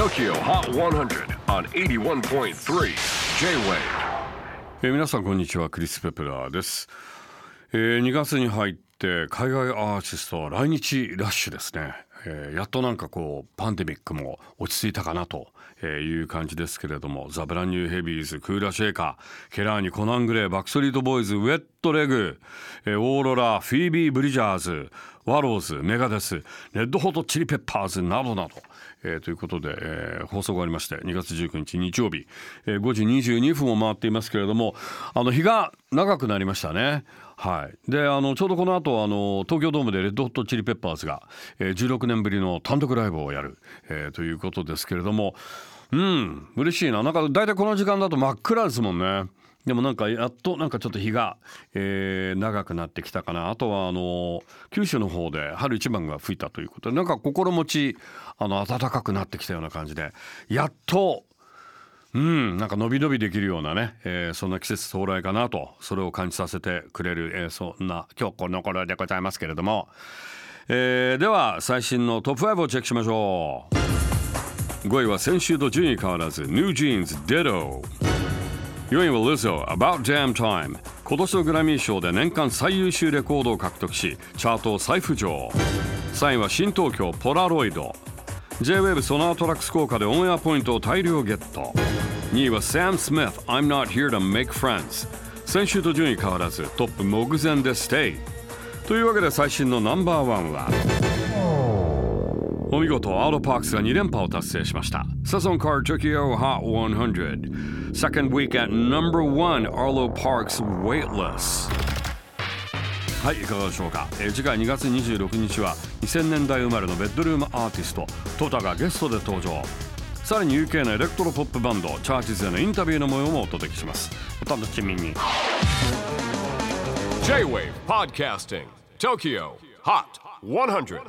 TOKYO HOT 100 on 81.3 J-WAVE. えー皆さんこんにちはクリス・ペプラーです、えー2月に入って海外アーティストは来日ラッシュですね、えーやっとなんかこうパンデミックも落ち着いたかなという感じですけれどもザ・ブランニューヘビーズクーラ・シェイカーケラーニコナン・グレーバックストリート・ボーイズウェット・レグ、えーオーロラフィービー・ブリジャーズワローズメガデスレッドホット・チリ・ペッパーズなどなどえーということで、えー放送がありまして2月19日日曜日、えー5時22分を回っていますけれどもあの日が長くなりましたね。はい、であのちょうどこの後あの東京ドームでレッドホットチリペッパーズが、えー16年ぶりの単独ライブをやる、えーということですけれどもうん嬉しいな。なんか大体この時間だと真っ暗ですもんね。でもなんかやっとなんかちょっと日が、えー長くなってきたかな。あとはあの九州の方で春一番が吹いたということでなんか心持ちあの暖かくなってきたような感じでやっとうんなんか伸び伸びできるようなね、えーそんな季節到来かなとそれを感じさせてくれる、えーそんな今日この頃でございますけれども、えーでは最新のトップ5をチェックしましょう。5位は先週と順位変わらず New Jeans Ditto 4位は Lizzo About Damn Time 今年のグラミー賞で年間最優秀レコードを獲得しチャートを再浮上。3位は新東京ポラロイド J-WAVE ソナートラックス効果でオンエアポイントを大量ゲット2位は Sam Smith I'm Not Here to Make Friends 先週と順位変わらずトップ目前で Stay というわけで最新のナンバーワンはお見事アウトパークスが2連覇を達成しましたサソンカー Tokyo Hot 100 Second week at number one Arlo Parks Weightless はいいかがでしょうか、えー次回2月26日は2000年代生まれのベッドルームアーティストトタがゲストで登場。さらに UK のエレクトロポップバンドチャーチズへのインタビューの模様もお届けします。お楽しみに。J-WAVE PODCASTING TOKYO HOT 100